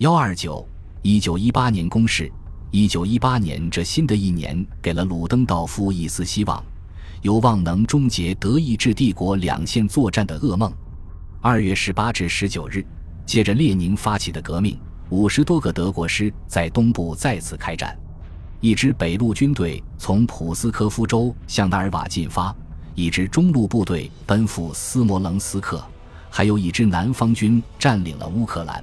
幺二九，一九一八年攻势。一九一八年这新的一年给了鲁登道夫一丝希望，有望能终结德意志帝国两线作战的噩梦。二月十八至十九日，借着列宁发起的革命，五十多个德国师在东部再次开战。一支北路军队从普斯科夫州向纳尔瓦进发，一支中路部队奔赴斯摩棱斯克，还有一支南方军占领了乌克兰。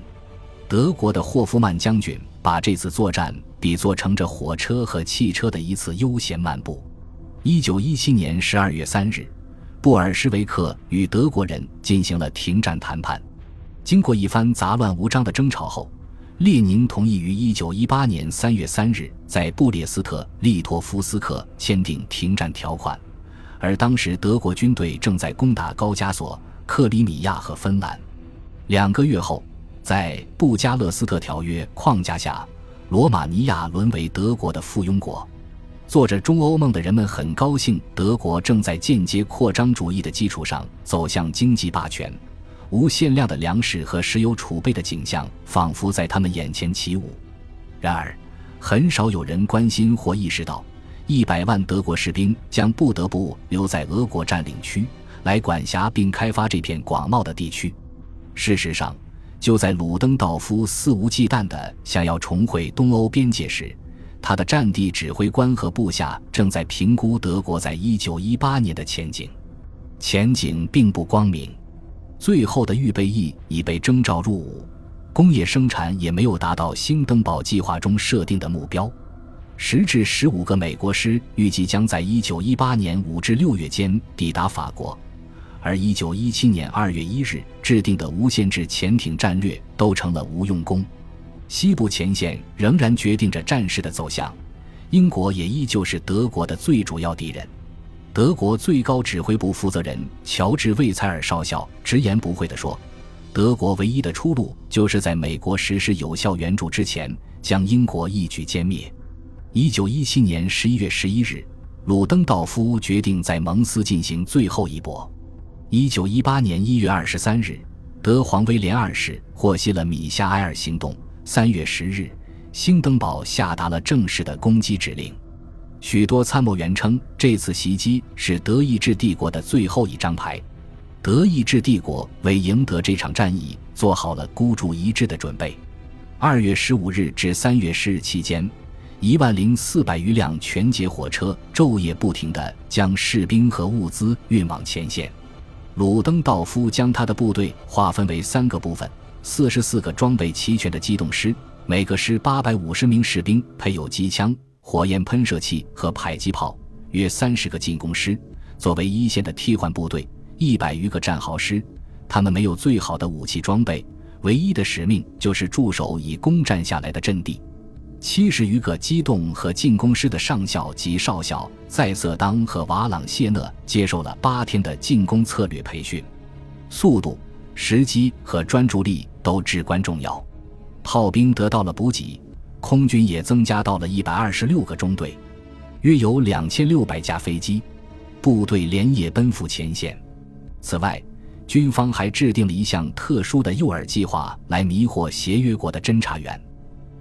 德国的霍夫曼将军把这次作战比作乘着火车和汽车的一次悠闲漫步。一九一七年十二月三日，布尔什维克与德国人进行了停战谈判。经过一番杂乱无章的争吵后，列宁同意于一九一八年三月三日在布列斯特利托夫斯克签订停战条款。而当时德国军队正在攻打高加索、克里米亚和芬兰。两个月后。在布加勒斯特条约框架下，罗马尼亚沦为德国的附庸国。做着中欧梦的人们很高兴，德国正在间接扩张主义的基础上走向经济霸权，无限量的粮食和石油储备的景象仿佛在他们眼前起舞。然而，很少有人关心或意识到，一百万德国士兵将不得不留在俄国占领区，来管辖并开发这片广袤的地区。事实上，就在鲁登道夫肆无忌惮地想要重回东欧边界时，他的战地指挥官和部下正在评估德国在1918年的前景。前景并不光明，最后的预备役已被征召入伍，工业生产也没有达到兴登堡计划中设定的目标。十至十五个美国师预计将在1918年5至6月间抵达法国。而一九一七年二月一日制定的无限制潜艇战略都成了无用功。西部前线仍然决定着战事的走向，英国也依旧是德国的最主要敌人。德国最高指挥部负责人乔治·魏采尔少校直言不讳地说：“德国唯一的出路就是在美国实施有效援助之前，将英国一举歼灭。”一九一七年十一月十一日，鲁登道夫决定在蒙斯进行最后一搏。一九一八年一月二十三日，德皇威廉二世获悉了米夏埃尔行动。三月十日，兴登堡下达了正式的攻击指令。许多参谋员称，这次袭击是德意志帝国的最后一张牌。德意志帝国为赢得这场战役做好了孤注一掷的准备。二月十五日至三月十日期间，一万零四百余辆全节火车昼夜不停地将士兵和物资运往前线。鲁登道夫将他的部队划分为三个部分：四十四个装备齐全的机动师，每个师八百五十名士兵，配有机枪、火焰喷射器和迫击炮；约三十个进攻师，作为一线的替换部队；一百余个战壕师，他们没有最好的武器装备，唯一的使命就是驻守已攻占下来的阵地。七十余个机动和进攻师的上校及少校在瑟当和瓦朗谢讷接受了八天的进攻策略培训，速度、时机和专注力都至关重要。炮兵得到了补给，空军也增加到了一百二十六个中队，约有两千六百架飞机，部队连夜奔赴前线。此外，军方还制定了一项特殊的诱饵计划，来迷惑协约国的侦察员。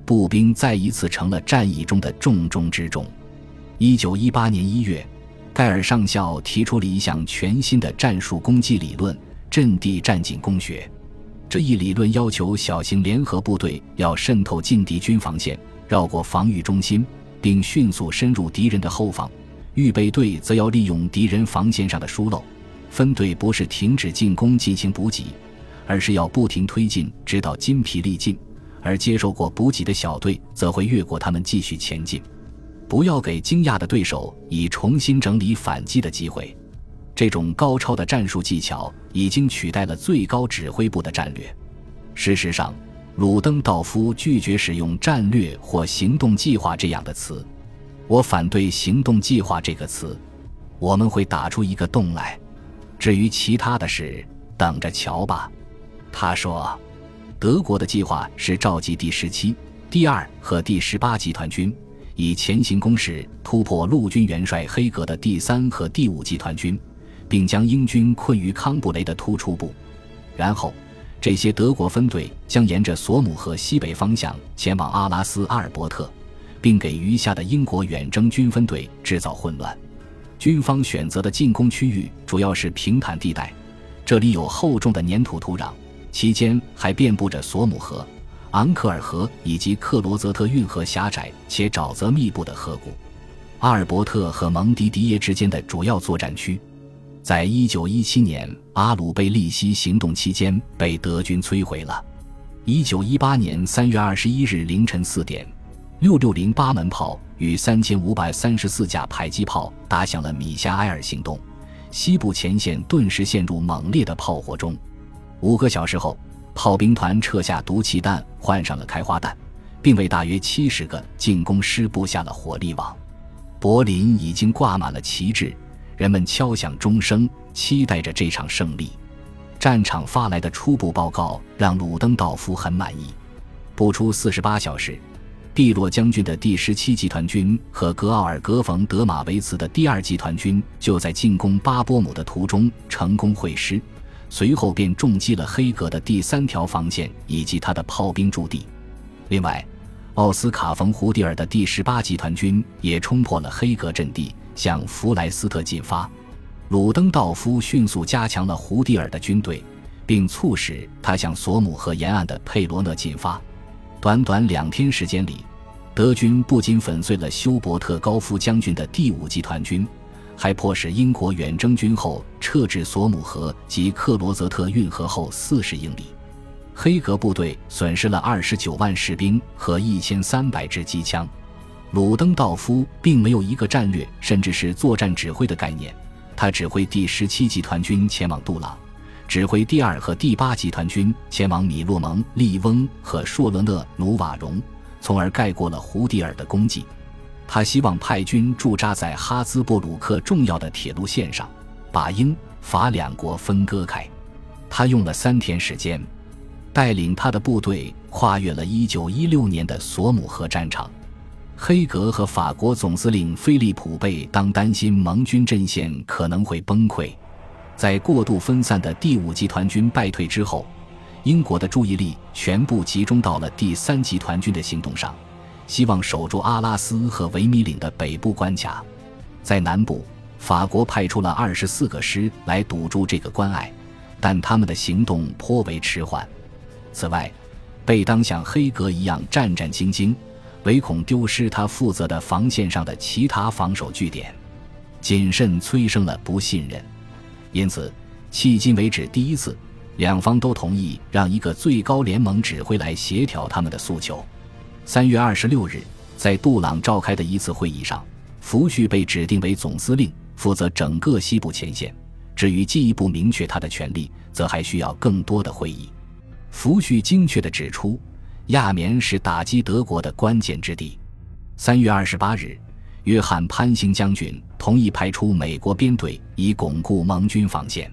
步兵再一次成了战役中的重中之重。一九一八年一月，盖尔上校提出了一项全新的战术攻击理论——阵地战进攻学。这一理论要求小型联合部队要渗透进敌军防线，绕过防御中心，并迅速深入敌人的后方；预备队则要利用敌人防线上的疏漏。分队不是停止进攻进行补给，而是要不停推进，直到筋疲力尽。而接受过补给的小队则会越过他们继续前进，不要给惊讶的对手以重新整理反击的机会。这种高超的战术技巧已经取代了最高指挥部的战略。事实上，鲁登道夫拒绝使用“战略”或“行动计划”这样的词。我反对“行动计划”这个词。我们会打出一个洞来。至于其他的事，等着瞧吧。他说。德国的计划是召集第十七、第二和第十八集团军，以前行攻势突破陆军元帅黑格的第三和第五集团军，并将英军困于康布雷的突出部。然后，这些德国分队将沿着索姆河西北方向前往阿拉斯阿尔伯特，并给余下的英国远征军分队制造混乱。军方选择的进攻区域主要是平坦地带，这里有厚重的粘土土壤，期间还遍布着索姆河、昂克尔河以及克罗泽特运河狭窄且沼泽密布的河谷。阿尔伯特和蒙迪迪耶之间的主要作战区，在一九一七年阿鲁贝利西行动期间被德军摧毁了。一九一八年三月二十一日凌晨四点，六六零八门炮与三千五百三十四架迫击炮打响了米夏埃尔行动，西部前线顿时陷入猛烈的炮火中。五个小时后，炮兵团撤下毒气弹，换上了开花弹，并为大约七十个进攻师布下了火力网。柏林已经挂满了旗帜，人们敲响钟声，期待着这场胜利。战场发来的初步报告让鲁登道夫很满意。不出四十八小时，蒂洛将军的第十七集团军和格奥尔格·冯·德马维茨的第二集团军就在进攻巴波姆的途中成功会师，随后便重击了黑格的第三条防线以及他的炮兵驻地。另外，奥斯卡·冯·胡迪尔的第十八集团军也冲破了黑格阵地，向弗莱斯特进发。鲁登道夫迅速加强了胡迪尔的军队，并促使他向索姆河沿岸的佩罗讷进发。短短两天时间里，德军不仅粉碎了休伯特·高夫将军的第五集团军，还迫使英国远征军后撤至索姆河及克罗泽特运河后四十英里。黑格部队损失了二十九万士兵和一千三百支机枪。鲁登道夫并没有一个战略，甚至是作战指挥的概念。他指挥第十七集团军前往杜朗，指挥第二和第八集团军前往米洛蒙、利翁和硕勒讷努瓦荣，从而盖过了胡迪尔的功绩。他希望派军驻扎在哈兹布鲁克重要的铁路线上，把英法两国分割开。他用了三天时间。带领他的部队跨越了1916年的索姆河战场，黑格和法国总司令菲利普贝当担心盟军阵线可能会崩溃，在过度分散的第五集团军败退之后，英国的注意力全部集中到了第三集团军的行动上，希望守住阿拉斯和维米岭的北部关卡。在南部，法国派出了二十四个师来堵住这个关隘，但他们的行动颇为迟缓。此外，贝当像黑格一样战战兢兢，唯恐丢失他负责的防线上的其他防守据点。谨慎催生了不信任，因此，迄今为止第一次，两方都同意让一个最高联盟指挥来协调他们的诉求。三月二十六日，在杜朗召开的一次会议上，福煦被指定为总司令，负责整个西部前线。至于进一步明确他的权力，则还需要更多的会议。福煦精确地指出，亚眠是打击德国的关键之地。三月二十八日，约翰·潘兴将军同意派出美国编队以巩固盟军防线。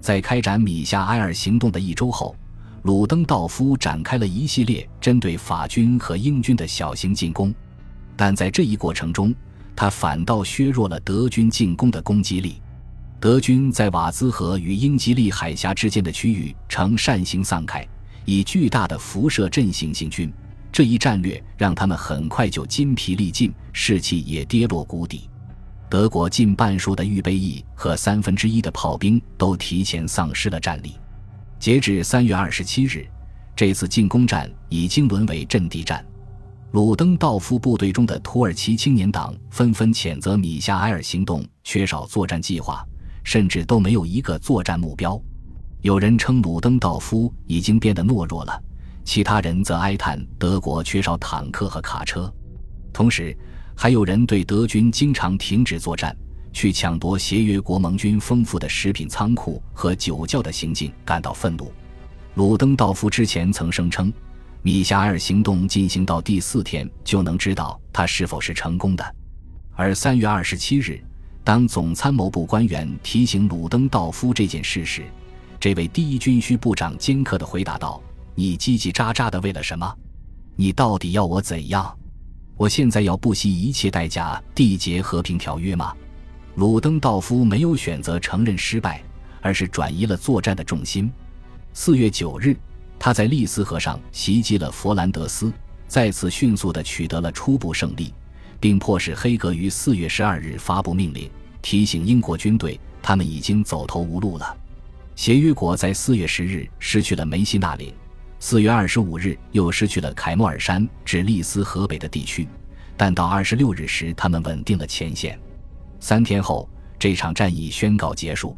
在开展米夏埃尔行动的一周后，鲁登道夫展开了一系列针对法军和英军的小型进攻，但在这一过程中，他反倒削弱了德军进攻的攻击力。德军在瓦兹河与英吉利海峡之间的区域呈扇形散开，以巨大的辐射阵型行军。这一战略让他们很快就筋疲力尽，士气也跌落谷底。德国近半数的预备役和三分之一的炮兵都提前丧失了战力。截至三月二十七日，这次进攻战已经沦为阵地战。鲁登道夫部队中的土耳其青年党纷纷谴责米夏埃尔行动缺少作战计划。甚至都没有一个作战目标。有人称鲁登道夫已经变得懦弱了，其他人则哀叹德国缺少坦克和卡车。同时，还有人对德军经常停止作战，去抢夺协约国盟军丰富的食品仓库和酒窖的行径感到愤怒。鲁登道夫之前曾声称，米夏尔行动进行到第四天就能知道他是否是成功的，而三月二十七日。当总参谋部官员提醒鲁登道夫这件事时，这位第一军需部长尖刻地回答道：“你叽叽喳喳的为了什么？你到底要我怎样？我现在要不惜一切代价缔结和平条约吗？”鲁登道夫没有选择承认失败，而是转移了作战的重心。四月九日，他在利斯河上袭击了佛兰德斯，再次迅速地取得了初步胜利，并迫使黑格于四月十二日发布命令，提醒英国军队他们已经走投无路了。协约国在四月十日失去了梅西那岭，四月二十五日又失去了凯莫尔山至利斯河北的地区，但到二十六日时，他们稳定了前线。三天后，这场战役宣告结束。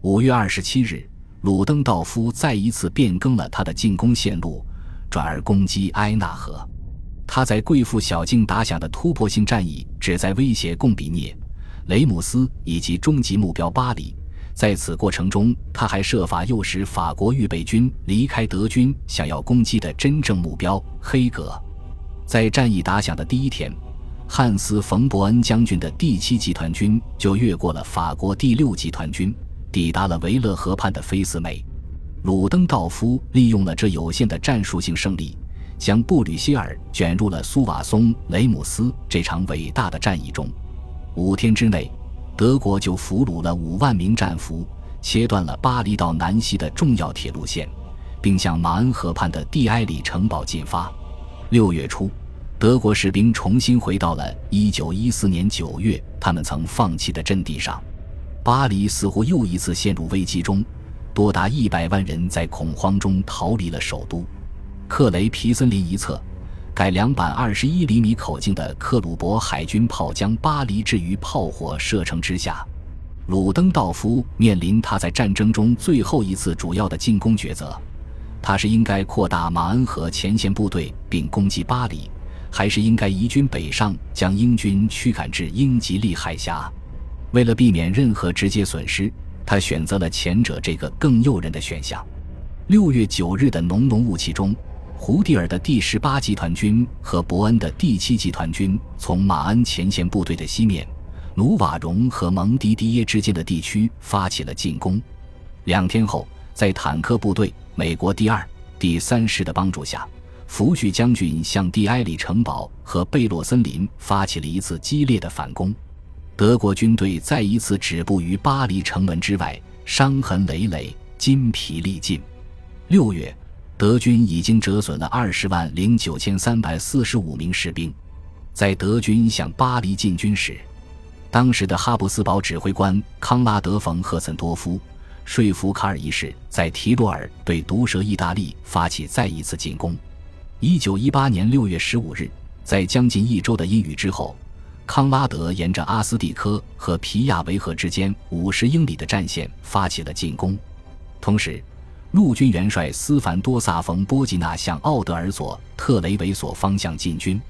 五月二十七日，鲁登道夫再一次变更了他的进攻线路，转而攻击埃纳河。他在贵妇小径打响的突破性战役，旨在威胁贡比涅、雷姆斯以及终极目标巴黎。在此过程中，他还设法诱使法国预备军离开德军想要攻击的真正目标黑格。在战役打响的第一天。汉斯·冯·伯恩将军的第七集团军就越过了法国第六集团军，抵达了维勒河畔的菲斯梅。鲁登道夫利用了这有限的战术性胜利，将布吕歇尔卷入了苏瓦松·雷姆斯这场伟大的战役中。五天之内，德国就俘虏了五万名战俘，切断了巴黎到南西的重要铁路线，并向马恩河畔的蒂埃里城堡进发。六月初。德国士兵重新回到了1914年9月他们曾放弃的阵地上，巴黎似乎又一次陷入危机中，多达一百万人在恐慌中逃离了首都。克雷皮森林一侧，改良版21厘米口径的克鲁伯海军炮将巴黎置于炮火射程之下。鲁登道夫面临他在战争中最后一次主要的进攻抉择：他是应该扩大马恩河前线部队并攻击巴黎。还是应该移军北上，将英军驱赶至英吉利海峡。为了避免任何直接损失，他选择了前者这个更诱人的选项。六月九日的浓浓雾气中，胡蒂尔的第十八集团军和伯恩的第七集团军从马恩前线部队的西面、努瓦荣和蒙迪迪耶之间的地区发起了进攻。两天后，在坦克部队、美国第二、第三师的帮助下。福煦将军向蒂埃里城堡和贝洛森林发起了一次激烈的反攻，德国军队再一次止步于巴黎城门之外，伤痕累累，筋疲力尽。六月，德军已经折损了二十万零九千三百四十五名士兵。在德军向巴黎进军时，当时的哈布斯堡指挥官康拉德·冯·赫岑多夫说服卡尔一世在提洛尔对毒蛇意大利发起再一次进攻。一九一八年六月十五日，在将近一周的阴雨之后，康拉德沿着阿斯蒂科和皮亚维河之间五十英里的战线发起了进攻。同时，陆军元帅斯凡多萨冯波吉纳向奥德尔索特雷维索方向进军。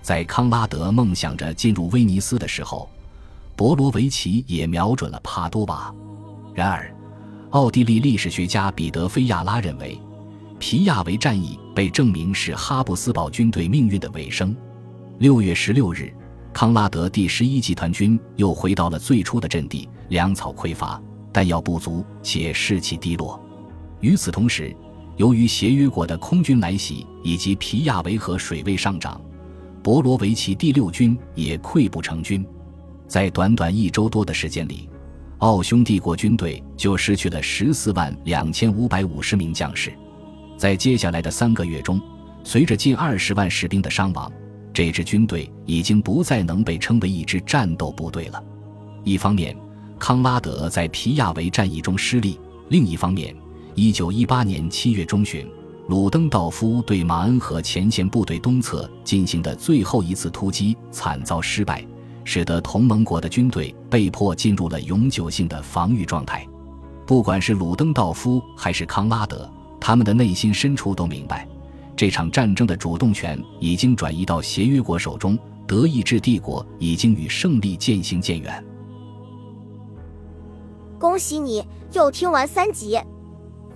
在康拉德梦想着进入威尼斯的时候，博罗维奇也瞄准了帕多瓦。然而，奥地利历史学家彼得菲亚拉认为。皮亚维战役被证明是哈布斯堡军队命运的尾声。六月十六日，康拉德第十一集团军又回到了最初的阵地，粮草匮乏，弹药不足，且士气低落。与此同时，由于协约国的空军来袭以及皮亚维河水位上涨，博罗维奇第六军也溃不成军。在短短一周多的时间里，奥匈帝国军队就失去了十四万两千五百五十名将士。在接下来的三个月中，随着近二十万士兵的伤亡，这支军队已经不再能被称为一支战斗部队了。一方面，康拉德在皮亚维战役中失利；另一方面，一九一八年七月中旬，鲁登道夫对马恩河前线部队东侧进行的最后一次突击惨遭失败，使得同盟国的军队被迫进入了永久性的防御状态。不管是鲁登道夫还是康拉德。他们的内心深处都明白，这场战争的主动权已经转移到协约国手中，德意志帝国已经与胜利渐行渐远。恭喜你又听完三集，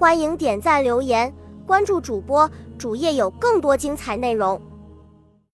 欢迎点赞、留言、关注主播，主页有更多精彩内容。